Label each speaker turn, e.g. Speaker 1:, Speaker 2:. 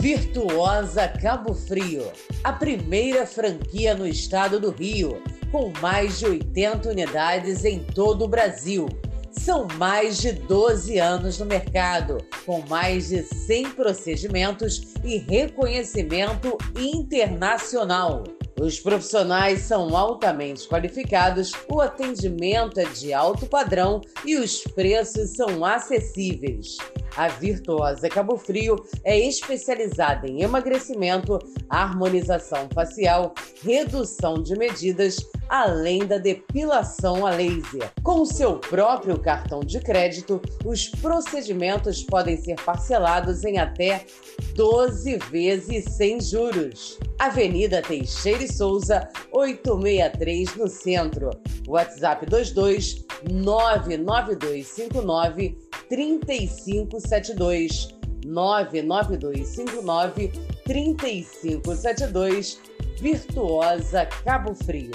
Speaker 1: Virtuosa Cabo Frio, a primeira franquia no estado do Rio, com mais de 80 unidades em todo o Brasil. São mais de 12 anos no mercado, com mais de 100 procedimentos e reconhecimento internacional. Os profissionais são altamente qualificados, o atendimento é de alto padrão e os preços são acessíveis. A Virtuosa Cabo Frio é especializada em emagrecimento, harmonização facial, redução de medidas, além da depilação a laser. Com seu próprio cartão de crédito, os procedimentos podem ser parcelados em até 12 vezes sem juros. Avenida Teixeira e Souza, 863 no centro. WhatsApp 22 99259 3572 99259 3572 Virtuosa Cabo Frio.